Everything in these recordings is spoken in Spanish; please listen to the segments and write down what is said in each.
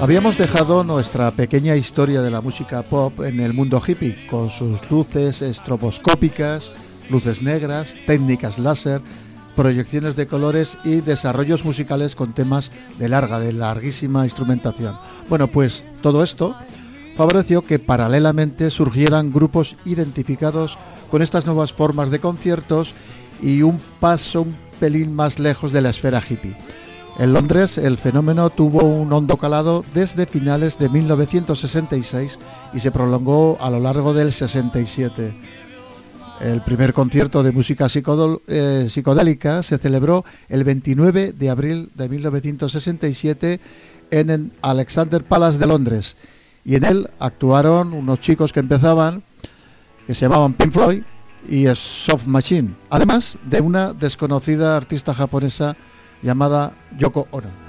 Habíamos dejado nuestra pequeña historia de la música pop en el mundo hippie, con sus luces estroboscópicas, luces negras, técnicas láser, proyecciones de colores y desarrollos musicales con temas de larga, de larguísima instrumentación. Bueno, pues todo esto favoreció que paralelamente surgieran grupos identificados con estas nuevas formas de conciertos y un paso un pelín más lejos de la esfera hippie. En Londres el fenómeno tuvo un hondo calado desde finales de 1966 y se prolongó a lo largo del 67. El primer concierto de música eh, psicodélica se celebró el 29 de abril de 1967 en el Alexander Palace de Londres y en él actuaron unos chicos que empezaban, que se llamaban Pink Floyd y Soft Machine, además de una desconocida artista japonesa llamada Yoko Ono.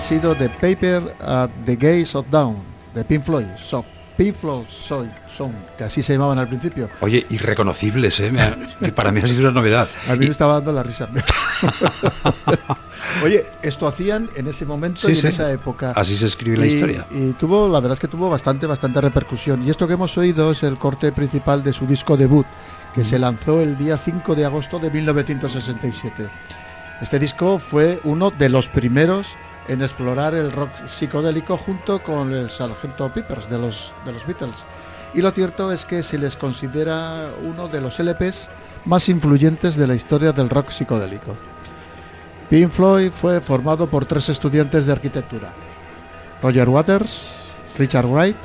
Sido The Paper at the Gates of Dawn, de Pink Floyd. So, Pink Floyd Soy Son, que así se llamaban al principio. Oye, irreconocibles, ¿eh? para mí ha sido una novedad. A mí me estaba dando la risa. Oye, esto hacían en ese momento y en esa época. Así se escribe la historia. Y tuvo, la verdad es que tuvo bastante, bastante repercusión. Y esto que hemos oído es el corte principal de su disco debut, que se lanzó el día 5 de agosto de 1967. Este disco fue uno de los primeros en explorar el rock psicodélico junto con el Sargento Peppers de los, de los Beatles. Y lo cierto es que se les considera uno de los LPs más influyentes de la historia del rock psicodélico. Pink Floyd fue formado por tres estudiantes de arquitectura, Roger Waters, Richard Wright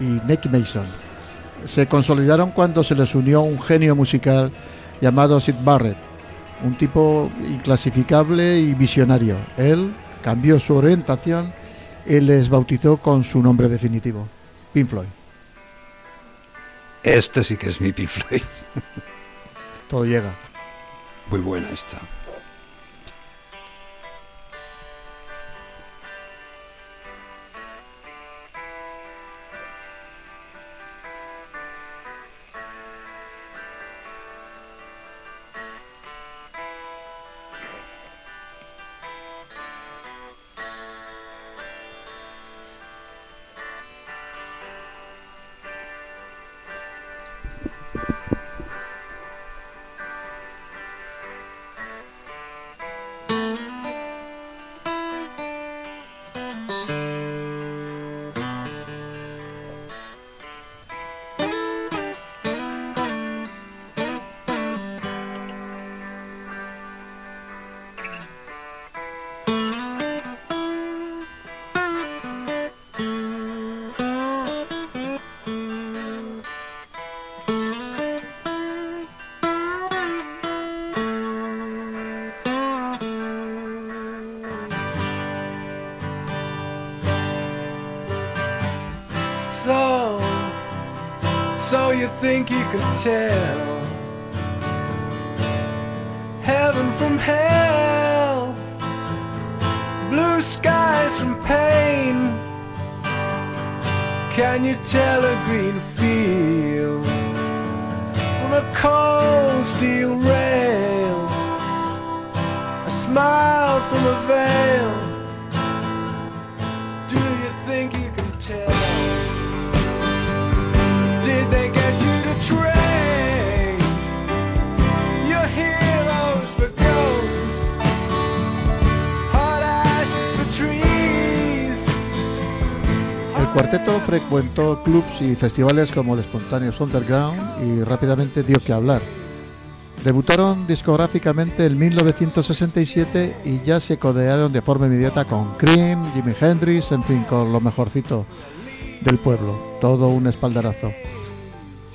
y Nick Mason. Se consolidaron cuando se les unió un genio musical llamado Sid Barrett, un tipo inclasificable y visionario. Él cambió su orientación y les bautizó con su nombre definitivo, Pink Floyd. Este sí que es mi Pink Floyd. Todo llega. Muy buena esta. Think you can tell heaven from hell, blue skies from pain? Can you tell a green field from a cold cuarteto frecuentó clubs y festivales como el Espontáneos Underground y rápidamente dio que hablar. Debutaron discográficamente en 1967 y ya se codearon de forma inmediata con Cream, Jimi Hendrix, en fin, con lo mejorcito del pueblo. Todo un espaldarazo.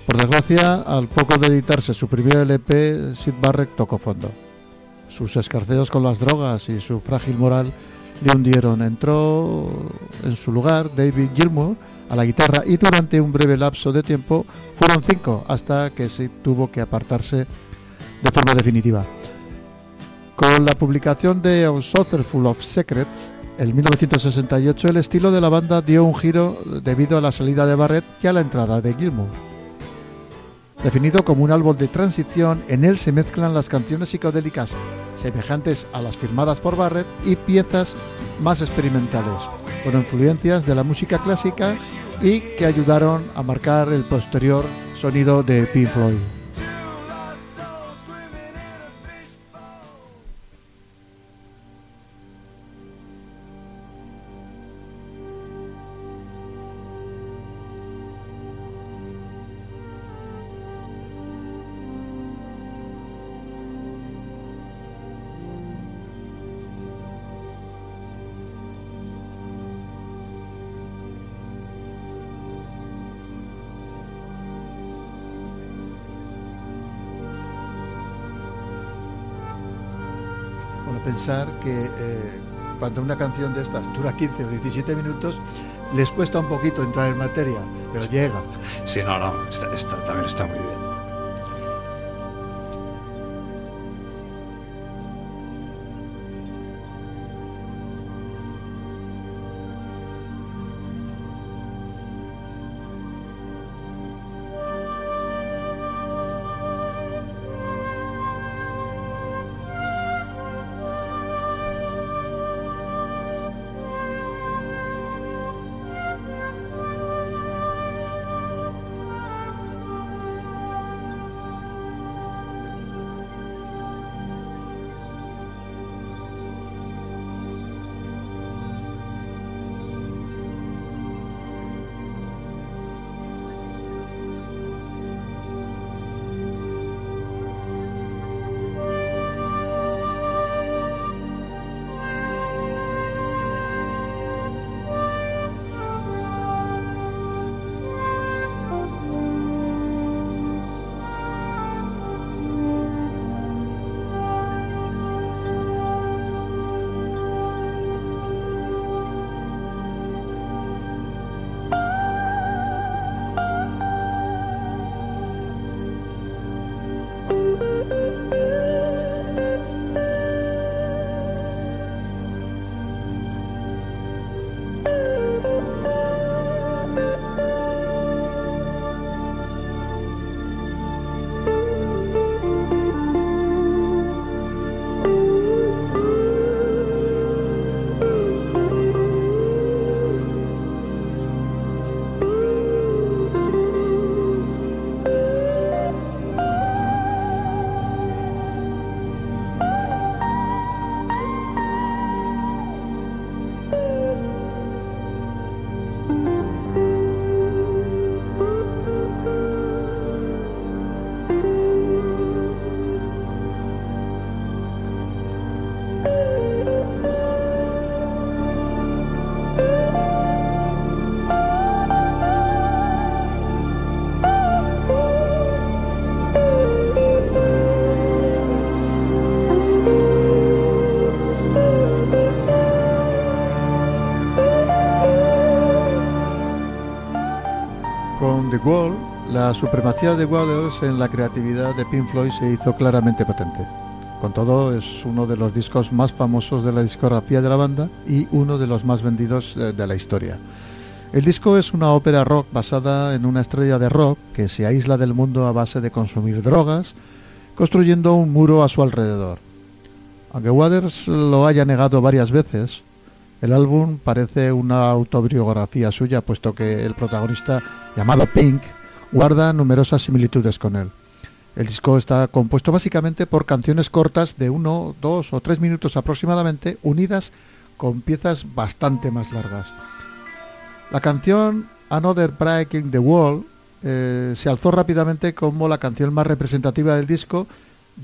Por desgracia, al poco de editarse su primer LP, Sid Barrett tocó fondo. Sus escarceos con las drogas y su frágil moral le hundieron. Entró en su lugar David Gilmour a la guitarra y durante un breve lapso de tiempo fueron cinco hasta que se tuvo que apartarse de forma definitiva. Con la publicación de A Saucer Full of Secrets, en 1968 el estilo de la banda dio un giro debido a la salida de Barrett y a la entrada de Gilmour. Definido como un álbum de transición, en él se mezclan las canciones psicodélicas semejantes a las firmadas por Barrett y piezas más experimentales, con influencias de la música clásica y que ayudaron a marcar el posterior sonido de Pink Floyd. Pensar que eh, cuando una canción de estas dura 15 o 17 minutos, les cuesta un poquito entrar en materia, pero llega. Sí, no, no, esta, esta también está muy bien. La supremacía de Waters en la creatividad de Pink Floyd se hizo claramente patente. Con todo, es uno de los discos más famosos de la discografía de la banda y uno de los más vendidos eh, de la historia. El disco es una ópera rock basada en una estrella de rock que se aísla del mundo a base de consumir drogas, construyendo un muro a su alrededor. Aunque Waters lo haya negado varias veces, el álbum parece una autobiografía suya, puesto que el protagonista, llamado Pink, guarda numerosas similitudes con él. El disco está compuesto básicamente por canciones cortas de uno, dos o tres minutos aproximadamente, unidas con piezas bastante más largas. La canción Another Breaking the Wall eh, se alzó rápidamente como la canción más representativa del disco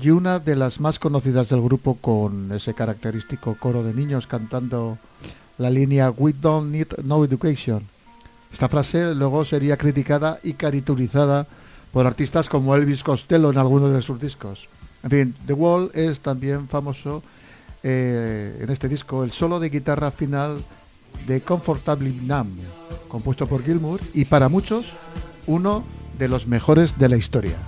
y una de las más conocidas del grupo con ese característico coro de niños cantando la línea We don't need no education. Esta frase luego sería criticada y caricaturizada por artistas como Elvis Costello en algunos de sus discos. En fin, The Wall es también famoso eh, en este disco el solo de guitarra final de Comfortably Numb, compuesto por Gilmour y para muchos uno de los mejores de la historia.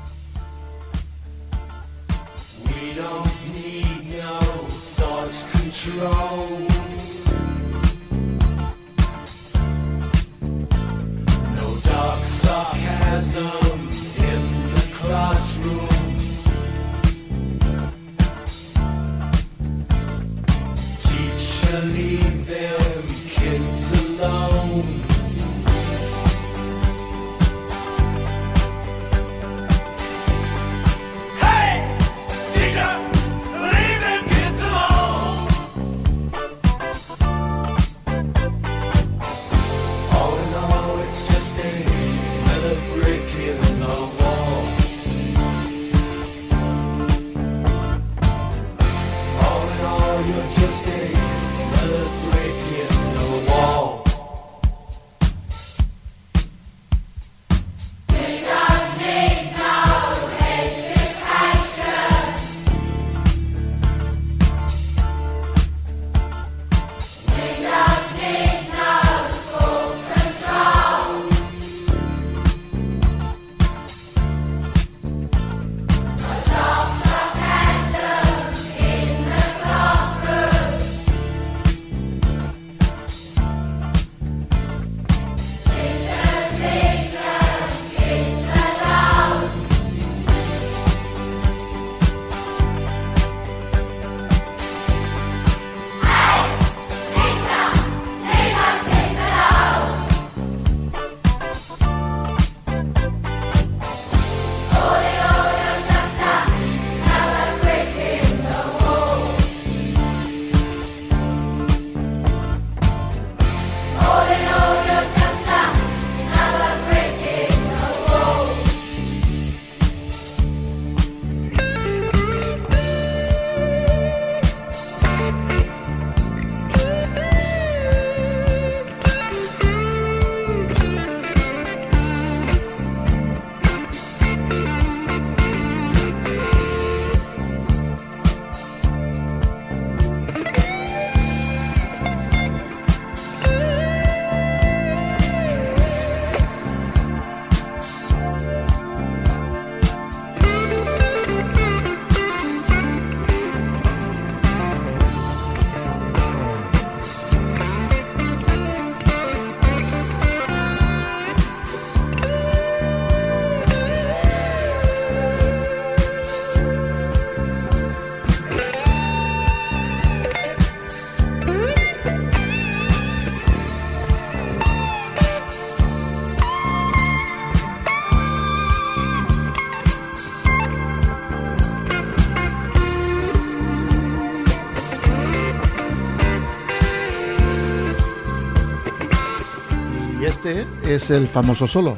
Es el famoso solo.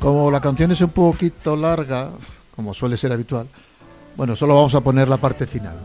Como la canción es un poquito larga, como suele ser habitual, bueno, solo vamos a poner la parte final.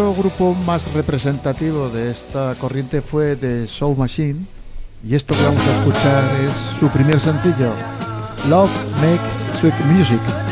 Otro grupo más representativo de esta corriente fue The Soul Machine y esto que vamos a escuchar es su primer sencillo, Love Makes Sweet Music.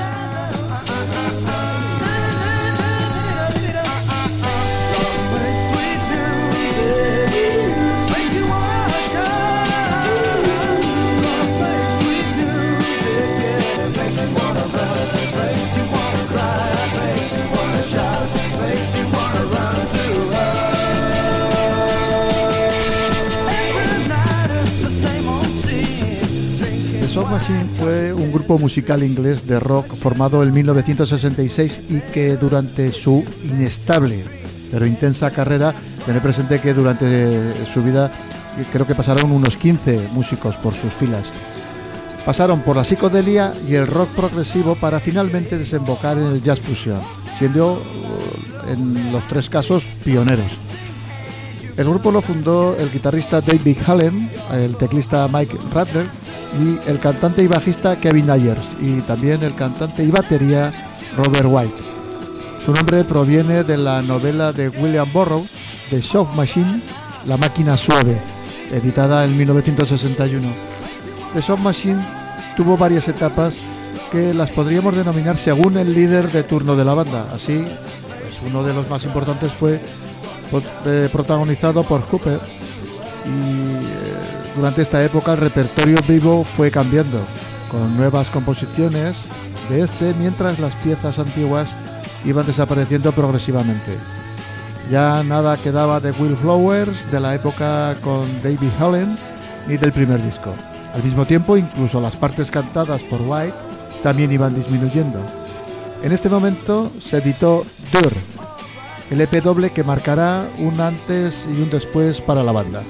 Musical inglés de rock formado en 1966 y que durante su inestable pero intensa carrera, tener presente que durante su vida creo que pasaron unos 15 músicos por sus filas. Pasaron por la psicodelia y el rock progresivo para finalmente desembocar en el jazz fusion, siendo eh, en los tres casos pioneros. El grupo lo fundó el guitarrista David Hallen, el teclista Mike Radler y el cantante y bajista Kevin Ayers y también el cantante y batería Robert White. Su nombre proviene de la novela de William Burroughs, The Soft Machine, La máquina suave, editada en 1961. The Soft Machine tuvo varias etapas que las podríamos denominar según el líder de turno de la banda. Así, pues uno de los más importantes fue eh, protagonizado por Hooper y durante esta época el repertorio vivo fue cambiando, con nuevas composiciones de este, mientras las piezas antiguas iban desapareciendo progresivamente. Ya nada quedaba de Will Flowers, de la época con David Holland, ni del primer disco. Al mismo tiempo, incluso las partes cantadas por White también iban disminuyendo. En este momento se editó Dur, el EP doble que marcará un antes y un después para la banda.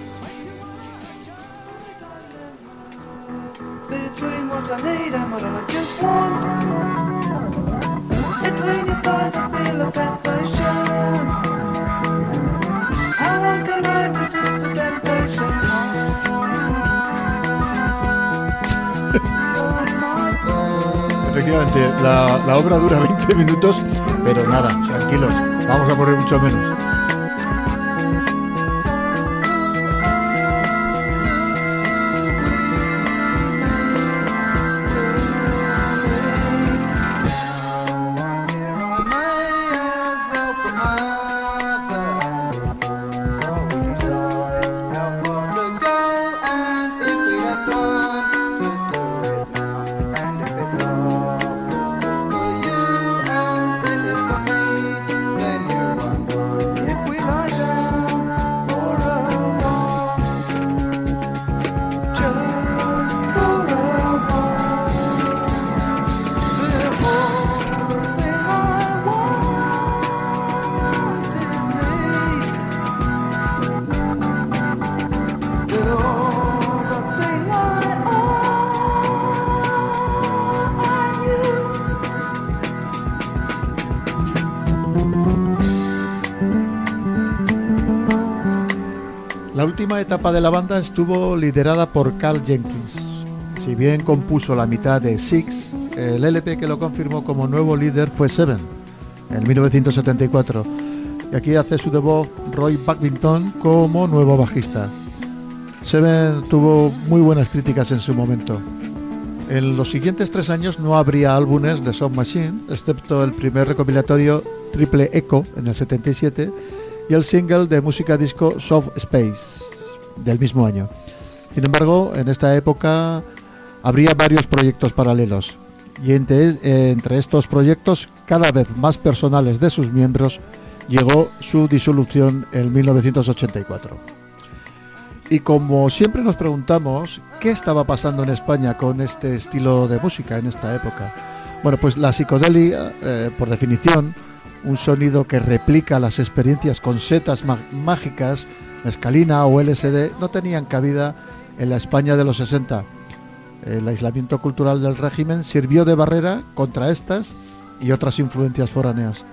La, obra dura 20 minutos, pero nada, tranquilos, vamos a poner mucho menos. Etapa de la banda estuvo liderada por Carl Jenkins. Si bien compuso la mitad de Six, el LP que lo confirmó como nuevo líder fue Seven, en 1974. Y aquí hace su debut Roy Buckington como nuevo bajista. Seven tuvo muy buenas críticas en su momento. En los siguientes tres años no habría álbumes de Soft Machine, excepto el primer recopilatorio Triple Echo en el 77 y el single de música disco Soft Space del mismo año. Sin embargo, en esta época habría varios proyectos paralelos y entre, estos proyectos, cada vez más personales de sus miembros, llegó su disolución en 1984. Y como siempre nos preguntamos, ¿qué estaba pasando en España con este estilo de música en esta época? Bueno, pues la psicodelia, eh, por definición, un sonido que replica las experiencias con setas mágicas, escalina o LSD, no tenían cabida en la España de los 60. El aislamiento cultural del régimen sirvió de barrera contra estas y otras influencias foráneas.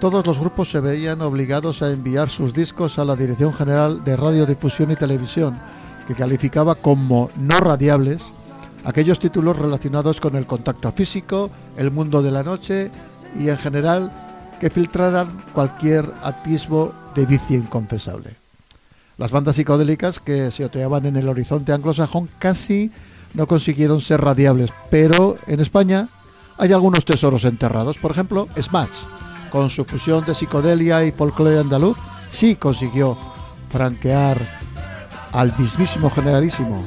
Todos los grupos se veían obligados a enviar sus discos a la Dirección General de Radiodifusión y Televisión, que calificaba como no radiables aquellos títulos relacionados con el contacto físico, el mundo de la noche y en general que filtraran cualquier atisbo de vicio inconfesable. Las bandas psicodélicas que se oteaban en el horizonte anglosajón casi no consiguieron ser radiables, pero en España hay algunos tesoros enterrados. Por ejemplo, Smash, con su fusión de psicodelia y folclore andaluz, sí consiguió franquear al mismísimo generalísimo.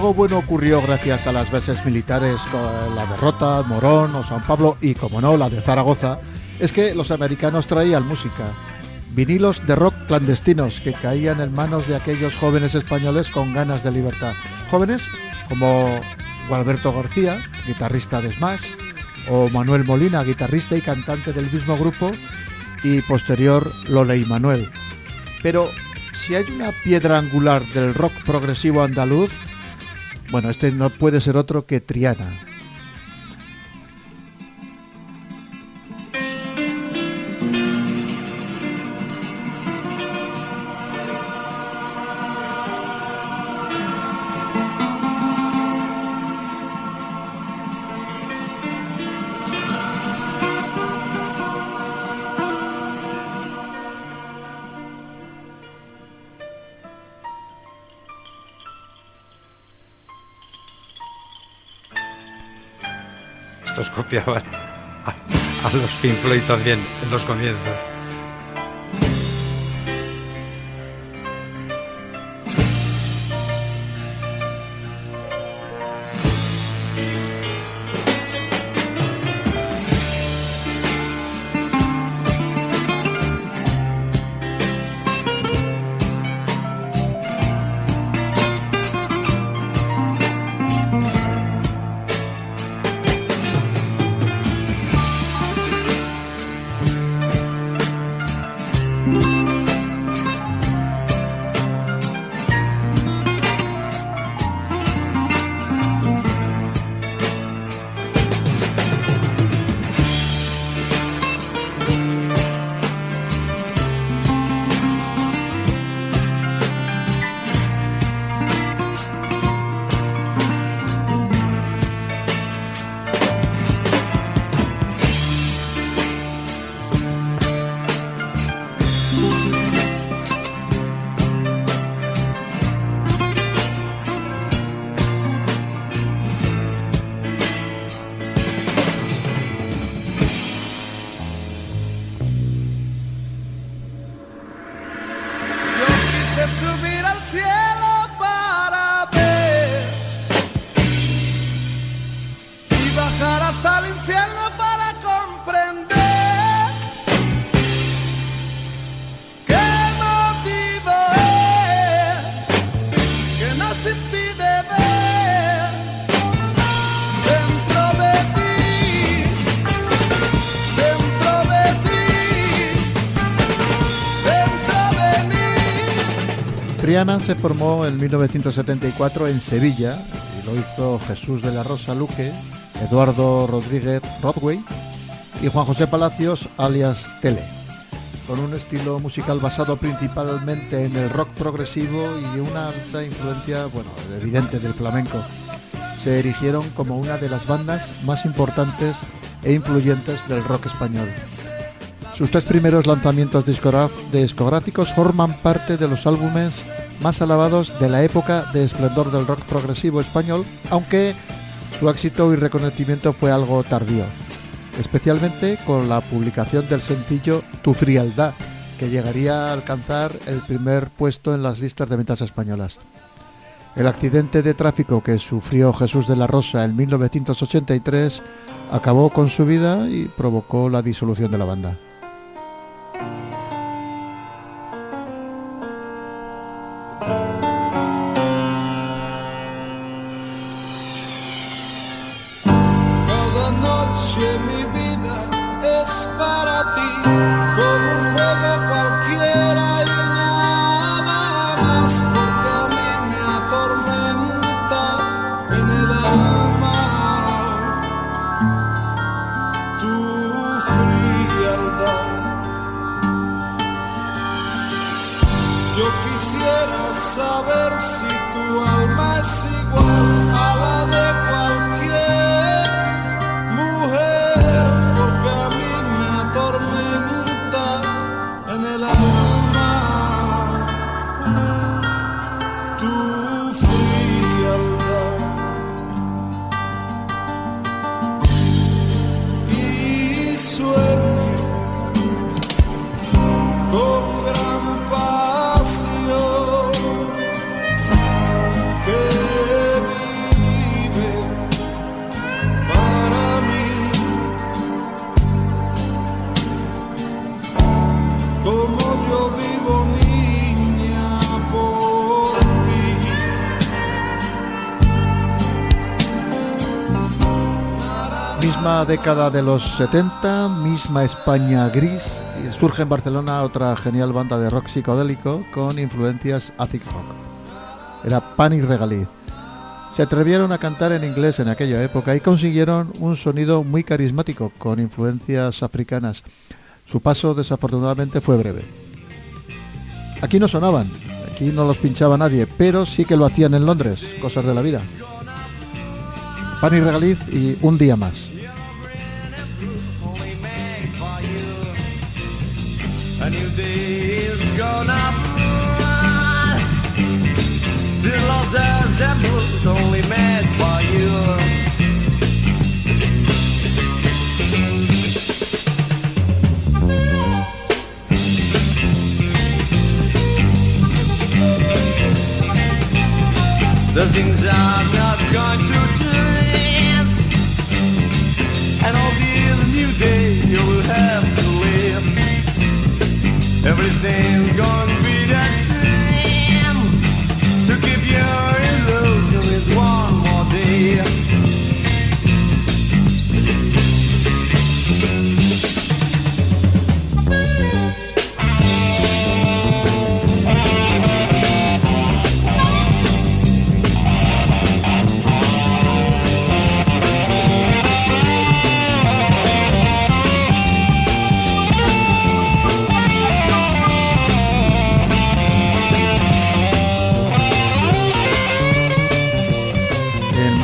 Algo bueno ocurrió gracias a las bases militares con la derrota, Morón o San Pablo y, como no, la de Zaragoza, es que los americanos traían música. Vinilos de rock clandestinos que caían en manos de aquellos jóvenes españoles con ganas de libertad. Jóvenes como Gualberto García, guitarrista de Smash, o Manuel Molina, guitarrista y cantante del mismo grupo, y posterior Lola y Manuel. Pero si hay una piedra angular del rock progresivo andaluz, bueno, este no puede ser otro que Triana. Estos copiaban a, los Pink Floyd también en los comienzos. Se formó en 1974 en Sevilla y lo hizo Jesús de la Rosa Luque, Eduardo Rodríguez Rodway y Juan José Palacios alias Tele. con un estilo musical basado principalmente en el rock progresivo y una alta influencia, bueno, evidente del flamenco. Se erigieron como una de las bandas más importantes e influyentes del rock español. Sus tres primeros lanzamientos discográficos forman parte de los álbumes más alabados de la época de esplendor del rock progresivo español, aunque su éxito y reconocimiento fue algo tardío especialmente con la publicación del sencillo Tu frialdad, que llegaría a alcanzar el primer puesto en las listas de ventas españolas. El accidente de tráfico que sufrió Jesús de la Rosa en 1983 acabó con su vida y provocó la disolución de la banda. Década de los 70, misma España gris, surge en Barcelona otra genial banda de rock psicodélico con influencias acid rock. Era Pan y Regaliz. Se atrevieron a cantar en inglés en aquella época y consiguieron un sonido muy carismático con influencias africanas. Su paso desafortunadamente fue breve. Aquí no sonaban, aquí no los pinchaba nadie, pero sí que lo hacían en Londres, cosas de la vida. Pan y Regaliz y Un día más. A new day is gonna burn Till all December's only meant for you. The things are not going to change Everything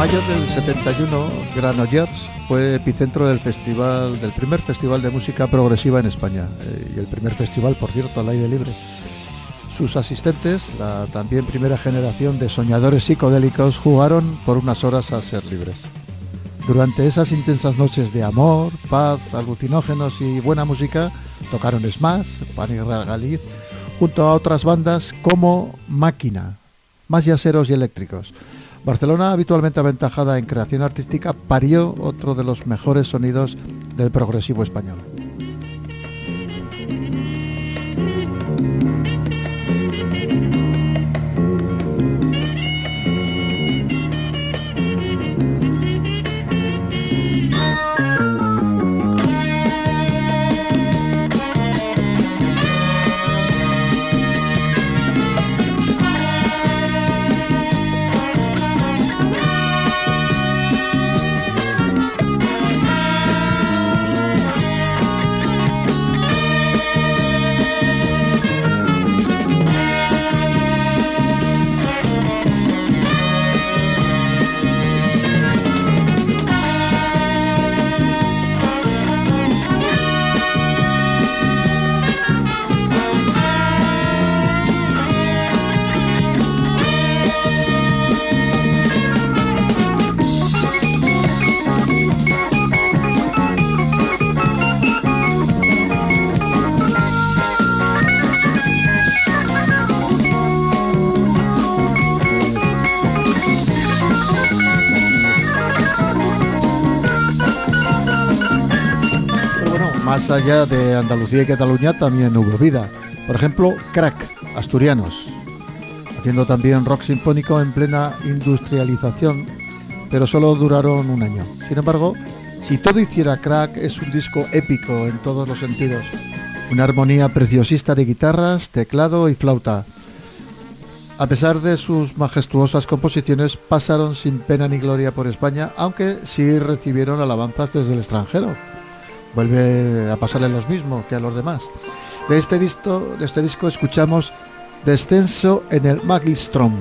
mayo del 71, Granollers fue epicentro del festival, del primer festival de música progresiva en España eh, y el primer festival, por cierto, al aire libre. Sus asistentes, la también primera generación de soñadores psicodélicos, jugaron por unas horas a ser libres. Durante esas intensas noches de amor, paz, alucinógenos y buena música, tocaron Smash, Pan y Galiz, junto a otras bandas como Máquina, más yaceros y eléctricos. Barcelona, habitualmente aventajada en creación artística, parió otro de los mejores sonidos del progresivo español. Más allá de Andalucía y Cataluña también hubo vida. Por ejemplo, Crack, asturianos, haciendo también rock sinfónico en plena industrialización, pero solo duraron un año. Sin embargo, si todo hiciera Crack es un disco épico en todos los sentidos. Una armonía preciosista de guitarras, teclado y flauta. A pesar de sus majestuosas composiciones, pasaron sin pena ni gloria por España, aunque sí recibieron alabanzas desde el extranjero. Vuelve a pasarle los mismos que a los demás. De este disco, de este disco escuchamos Descenso en el Magistrom.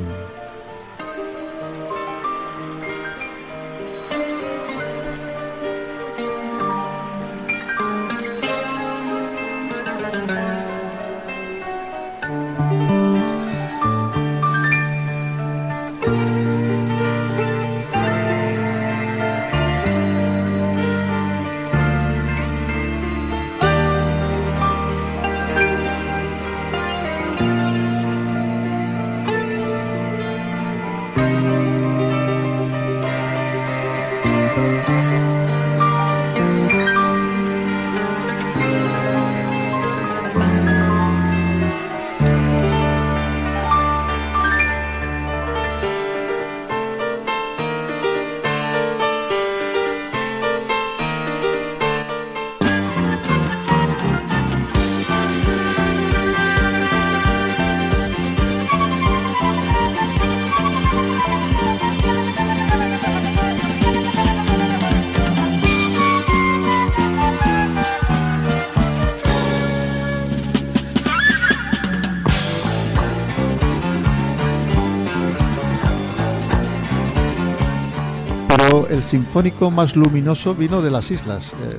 Sinfónico más luminoso vino de las islas, eh,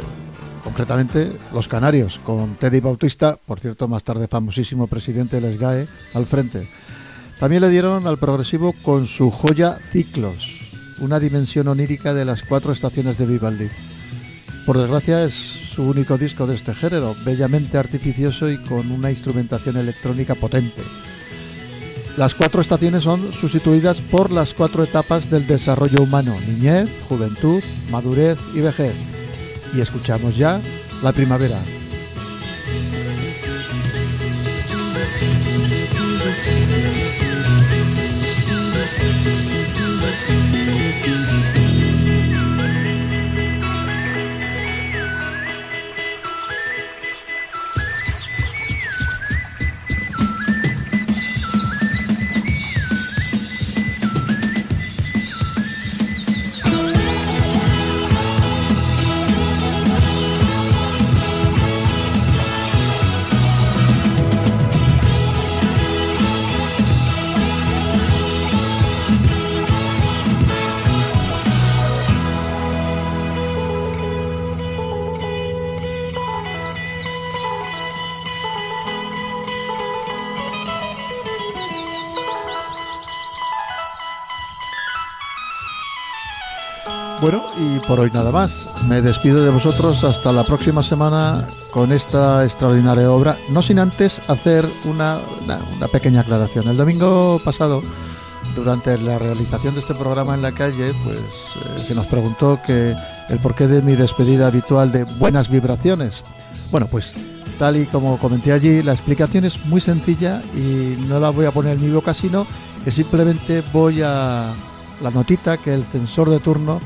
concretamente los Canarios, con Teddy Bautista, por cierto, más tarde famosísimo presidente del SGAE, al frente. También le dieron al progresivo con su joya Ciclos, una dimensión onírica de las cuatro estaciones de Vivaldi. Por desgracia es su único disco de este género, bellamente artificioso y con una instrumentación electrónica potente. Las cuatro estaciones son sustituidas por las cuatro etapas del desarrollo humano, niñez, juventud, madurez y vejez. Y escuchamos ya la primavera. Bueno, y por hoy nada más. Me despido de vosotros hasta la próxima semana con esta extraordinaria obra, no sin antes hacer una, una, pequeña aclaración. El domingo pasado, durante la realización de este programa en la calle, pues eh, se nos preguntó que el porqué de mi despedida habitual de buenas vibraciones. Bueno, pues tal y como comenté allí, la explicación es muy sencilla y no la voy a poner en mi boca, sino que simplemente voy a la notita que el censor de turno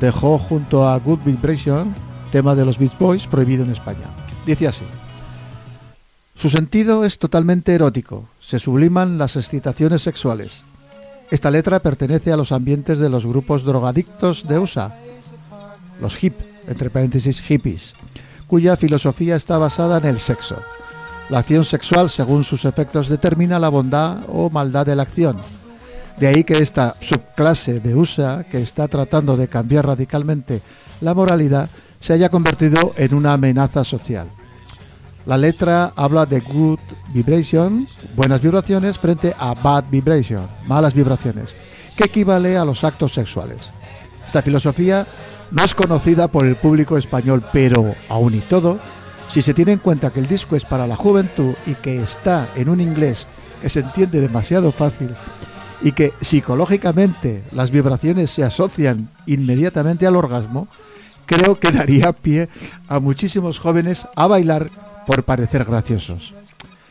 dejó junto a Good Vibration, tema de los Beach Boys, prohibido en España. Dice así. Su sentido es totalmente erótico, se subliman las excitaciones sexuales. Esta letra pertenece a los ambientes de los grupos drogadictos de USA, los hip, entre paréntesis hippies, cuya filosofía está basada en el sexo. La acción sexual, según sus efectos, determina la bondad o maldad de la acción de ahí que esta subclase de USA, que está tratando de cambiar radicalmente la moralidad, se haya convertido en una amenaza social. La letra habla de good vibration, buenas vibraciones, frente a bad vibration, malas vibraciones, que equivale a los actos sexuales. Esta filosofía no es conocida por el público español, pero aún y todo, si se tiene en cuenta que el disco es para la juventud y que está en un inglés que se entiende demasiado fácil y que psicológicamente las vibraciones se asocian inmediatamente al orgasmo, creo que daría pie a muchísimos jóvenes a bailar por parecer graciosos.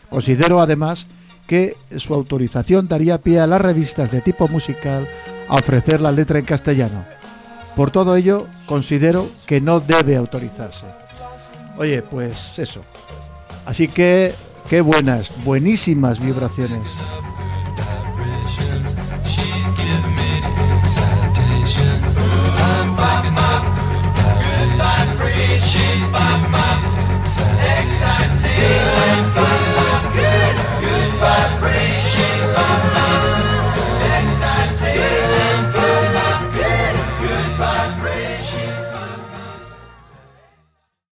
Considero además que su autorización daría pie a las revistas de tipo musical a ofrecer la letra en castellano. Por todo ello, considero que no debe autorizarse. Oye, pues eso. Así que, qué buenas, buenísimas vibraciones. Excitation.